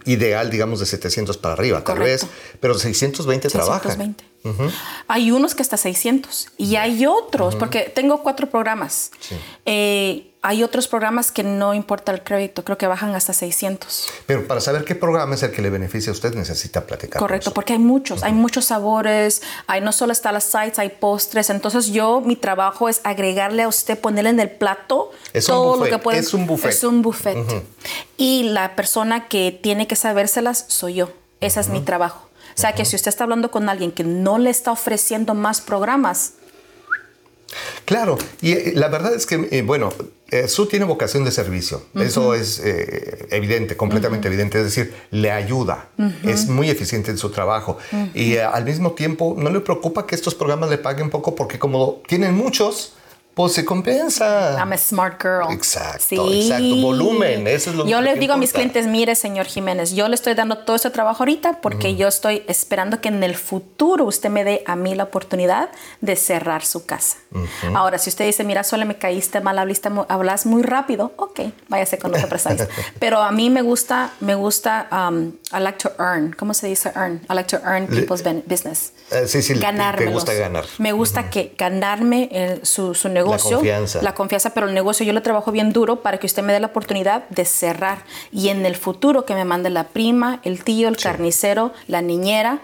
ideal, digamos, de 700 para arriba, tal Correcto. vez, pero 620 trabajan. 620. Hay unos que hasta 600 y hay otros, porque tengo cuatro programas. Sí. Eh, hay otros programas que no importa el crédito, creo que bajan hasta 600. Pero para saber qué programa es el que le beneficia a usted, necesita platicar. Correcto, porque hay muchos, hay muchos sabores, hay no solo está las sites, hay postres, entonces yo mi trabajo es agregarle a usted, ponerle en el plato Es todo buffet, lo que puede. es un buffet. Es un buffet. Y la persona que tiene que sabérselas soy yo. Ese es mi trabajo. O sea que si usted está hablando con alguien que no le está ofreciendo más programas, Claro, y eh, la verdad es que, eh, bueno, eh, Su tiene vocación de servicio. Eso es eh, evidente, completamente evidente. Es decir, le ayuda. Es muy eficiente en su trabajo. Y al mismo tiempo, no le preocupa que estos programas le paguen poco porque como tienen muchos, Pues se compensa. I'm a smart girl. Exacto, exacto. Volumen, eso es lo Yo lo les que digo a mis importa. clientes, mire, señor Jiménez, yo le estoy dando todo este trabajo ahorita porque yo estoy esperando que en el futuro usted me dé a mí la oportunidad de cerrar su casa. Ahora, si usted dice, mira, solo me caíste mal, hablaste hablas muy rápido, ok, váyase con otro prestamista. Pero a mí me gusta, me gusta, um, I like to earn. ¿Cómo se dice earn? I like to earn Le- people's ben- business. Eh, sí, sí, te- te Ganármelos. gusta ganar. Me gusta que ganarme eh, su, su negocio. Confianza. La confianza, pero el negocio yo lo trabajo bien duro para que usted me dé la oportunidad de cerrar. Y en el futuro que me mande la prima, el tío, el carnicero, la niñera,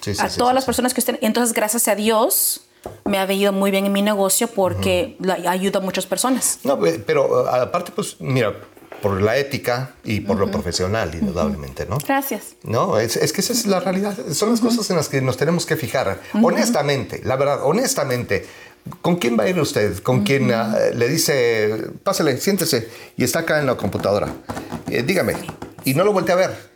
Sí, sí, a todas las personas que usted... Entonces, gracias a Dios, me ha ido muy bien en mi negocio porque la- ayuda a muchas personas. No, eh, pero uh, aparte, pues, mira, por la ética y por lo profesional, indudablemente, ¿no? Gracias. No, es, es que esa es la realidad. Son las cosas en las que nos tenemos que fijar. Honestamente, la verdad, honestamente, ¿con quién va a ir usted? ¿Con quien ah, le dice, pásale, siéntese y está acá en la computadora? Eh, dígame. Y no lo voltea a ver.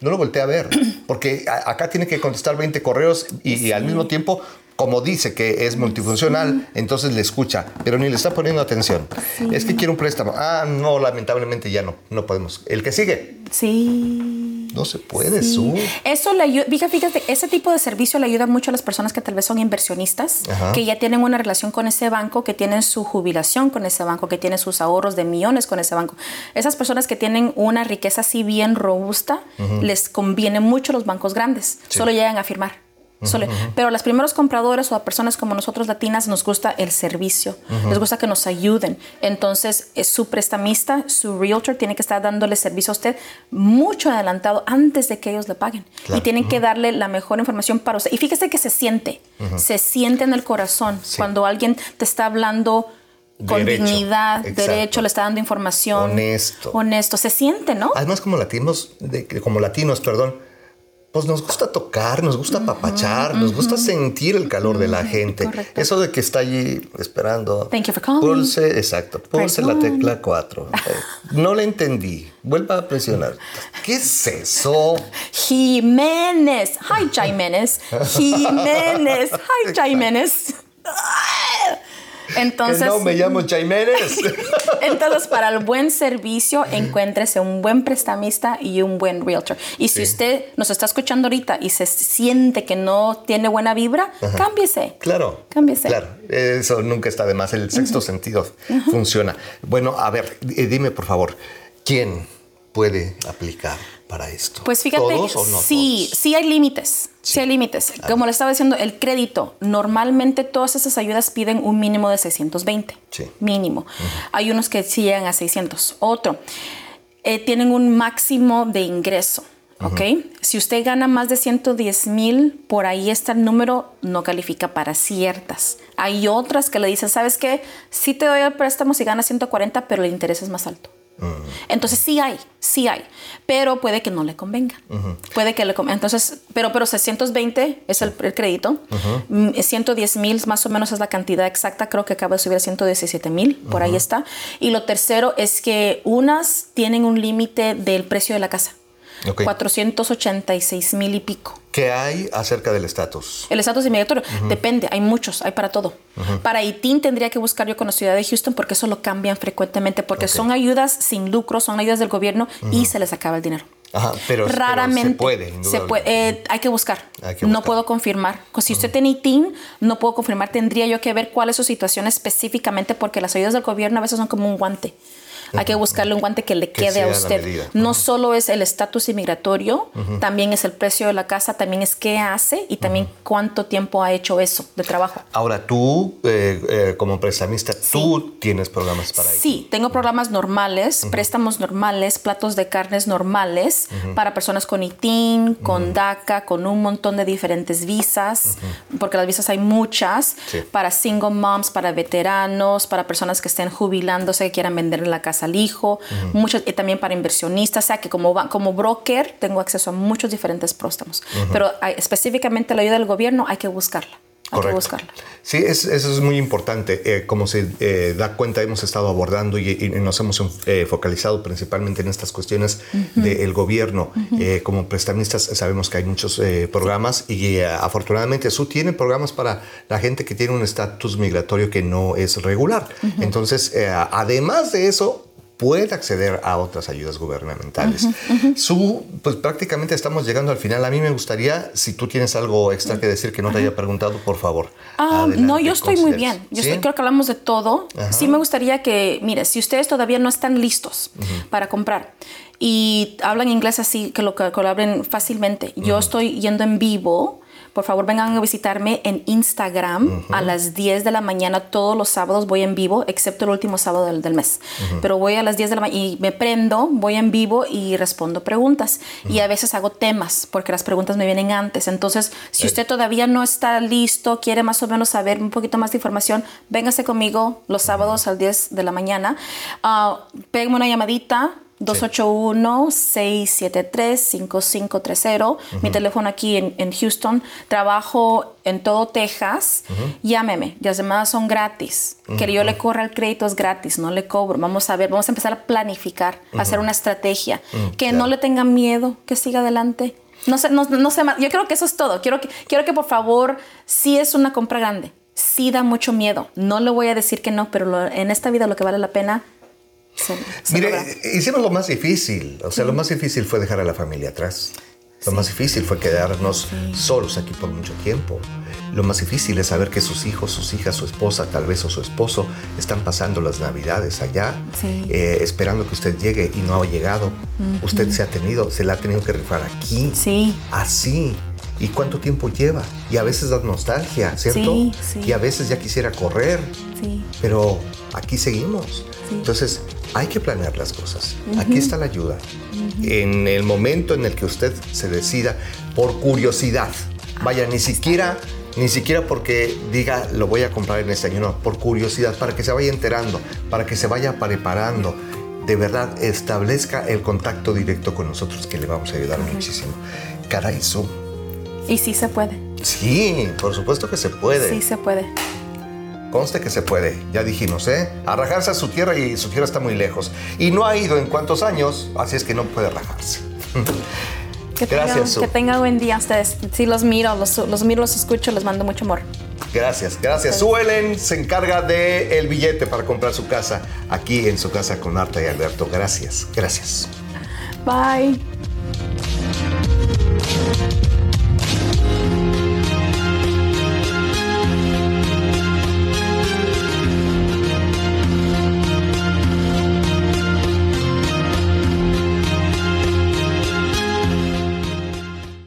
No lo voltea a ver. Porque a- acá tiene que contestar 20 correos y, y al mismo tiempo, como dice que es multifuncional, entonces le escucha, pero ni le está poniendo atención. Es que quiere un préstamo. Ah, no, lamentablemente ya no. No podemos. El que sigue. Sí. No se puede, Sí. su. Eso le ayuda, fíjate, ese tipo de servicio le ayuda mucho a las personas que tal vez son inversionistas, Ajá. que ya tienen una relación con ese banco, que tienen su jubilación con ese banco, que tienen sus ahorros de millones con ese banco. Esas personas que tienen una riqueza así bien robusta, les conviene mucho los bancos grandes. Solo llegan a firmar. Solo- Pero a los primeros compradores o a personas como nosotros latinas nos gusta el servicio, les gusta que nos ayuden. Entonces, eh, su prestamista, su realtor, tiene que estar dándole servicio a usted mucho adelantado antes de que ellos le paguen. Claro. Y tienen que darle la mejor información para usted. Y fíjese que se siente, se siente en el corazón Sí. cuando alguien te está hablando con Derecho, dignidad, exacto. derecho, le está dando información. Honesto. Honesto, se siente, ¿no? Además, como latinos, de- como latinos, perdón, pues nos gusta tocar, nos gusta apapachar, nos gusta sentir el calor de la gente. correcto. Eso de que está allí esperando. Thank you for calling. Pulse, exacto, pulse la tecla 4. no le entendí. Vuelva a presionar. ¿Qué es eso? Jiménez. Hi, Jiménez. Jiménez. Hi, Jiménez. Entonces, que no me llamo Jiménez. entonces, para el buen servicio, encuéntrese un buen prestamista y un buen realtor. Y si Sí. usted nos está escuchando ahorita y se siente que no tiene buena vibra, cámbiese. Claro. Cámbiese. Claro, eso nunca está de más. El sexto sentido funciona. Bueno, a ver, dime por favor, ¿quién puede aplicar para esto? Pues fíjate, ¿Todos o no sí, todos? sí hay límites. Sí, hay límites. Como le estaba diciendo, el crédito, normalmente todas esas ayudas piden un mínimo de 620. Sí. Mínimo. Hay unos que sí llegan a 600. Otro, eh, tienen un máximo de ingreso. ¿Ok? Si usted gana más de 110 mil, por ahí está el número, no califica para ciertas. Hay otras que le dicen, ¿sabes qué? Sí te doy el préstamo si ganas 140, pero el interés es más alto. Entonces sí hay, sí hay, pero puede que no le convenga. Puede que le convenga. Entonces, pero, pero 620 es el, el crédito. Mm, 110 mil más o menos es la cantidad exacta. Creo que acaba de subir a 117 mil, por ahí está. Y lo tercero es que unas tienen un límite del precio de la casa. Ok. 486 mil y pico. ¿Qué hay acerca del estatus? El estatus inmigratorio depende, hay muchos, hay para todo. Para ITIN tendría que buscar yo con la ciudad de Houston porque eso lo cambian frecuentemente porque son ayudas sin lucro, son ayudas del gobierno y se les acaba el dinero. Ajá, pero, pero Raramente se puede, se indudablemente. puede, eh, hay que buscar. Hay que No puedo confirmar. Pues Si usted tiene ITIN, no puedo confirmar. Tendría yo que ver cuál es su situación específicamente porque las ayudas del gobierno a veces son como un guante. Hay que buscarle un guante que le Que quede a usted. medida. No solo es el estatus inmigratorio, también es el precio de la casa, también es qué hace y también cuánto tiempo ha hecho eso de trabajo. Ahora, tú, eh, eh, como prestamista, tú tienes programas para ello. Sí, tengo programas normales, préstamos normales, platos de carnes normales para personas con ITIN, con DACA, con un montón de diferentes visas, porque las visas hay muchas, Sí. para single moms, para veteranos, para personas que estén jubilándose, que quieran vender la casa al hijo, muchos, y también para inversionistas, o sea que como, como broker tengo acceso a muchos diferentes préstamos, pero hay- específicamente la ayuda del gobierno hay que buscarla. Hay que buscarlo. Sí, es- eso es muy importante. Eh, como se eh, da cuenta, hemos estado abordando y, y nos hemos eh, focalizado principalmente en estas cuestiones del gobierno. Eh, como prestamistas sabemos que hay muchos eh, programas y eh, afortunadamente SU tiene programas para la gente que tiene un estatus migratorio que no es regular. Entonces, eh, además de eso, puede acceder a otras ayudas gubernamentales. Su, pues prácticamente estamos llegando al final. A mí me gustaría, si tú tienes algo extra que decir que no te haya preguntado, por favor. Ah, adelante, no, yo estoy muy bien. Yo ¿Sí? estoy- creo que hablamos de todo. Ajá. Sí me gustaría que, mire, si ustedes todavía no están listos para comprar y hablan inglés así, que lo, que lo hablen fácilmente, yo estoy yendo en vivo. Por favor, vengan a visitarme en Instagram a las 10 de la mañana. Todos los sábados voy en vivo, excepto el último sábado del, del mes. Pero voy a las 10 de la mañana y me prendo, voy en vivo y respondo preguntas. Y a veces hago temas, porque las preguntas me vienen antes. Entonces, si usted todavía no está listo, quiere más o menos saber un poquito más de información, véngase conmigo los sábados a las 10 de la mañana. Uh, pégueme una llamadita. 281-673-5530. Mi teléfono aquí en, en Houston. Trabajo en todo Texas. Llámeme. Las llamadas son gratis. Que yo le corra el crédito es gratis. No le cobro. Vamos a ver. Vamos a empezar a planificar. a hacer una estrategia. que no le tenga miedo. Que siga adelante. No sé, no, no sé más. Yo creo que eso es todo. Quiero que, quiero que por favor, si es una compra grande, sí da mucho miedo. No le voy a decir que no, pero lo- en esta vida lo que vale la pena se, se Mire, logra. hicimos lo más difícil. O sea, lo más difícil fue dejar a la familia atrás. Lo más difícil fue quedarnos solos aquí por mucho tiempo. Lo más difícil es saber que sus hijos, sus hijas, su esposa, tal vez o su esposo están pasando las navidades allá, Sí. eh, esperando que usted llegue y no ha llegado. Usted se ha tenido, se la ha tenido que rifar aquí, Sí. así. ¿Y cuánto tiempo lleva? Y a veces da nostalgia, ¿cierto? Sí, sí. Y a veces ya quisiera correr Sí. pero aquí seguimos. Sí. Entonces, hay que planear las cosas. Aquí está la ayuda. En el momento en el que usted se decida por curiosidad, vaya, ni siquiera, ni siquiera porque diga lo voy a comprar en este año, no, por curiosidad, para que se vaya enterando, para que se vaya preparando. De verdad, establezca el contacto directo con nosotros que le vamos a ayudar muchísimo. Caray, Zoom. Y sí se puede. Sí, por supuesto que se puede. Sí se puede. Conste que se puede, ya dijimos, ¿eh? A rajarse a su tierra y su tierra está muy lejos. Y no ha ido en cuántos años, así es que no puede rajarse. Que Gracias. Que tengan buen día ustedes. Sí, los miro, los, los, miro, los escucho, les mando mucho amor. Gracias, gracias. Suelen se encarga del el billete para comprar su casa aquí en su casa con Arta y Alberto. Gracias, gracias. Bye.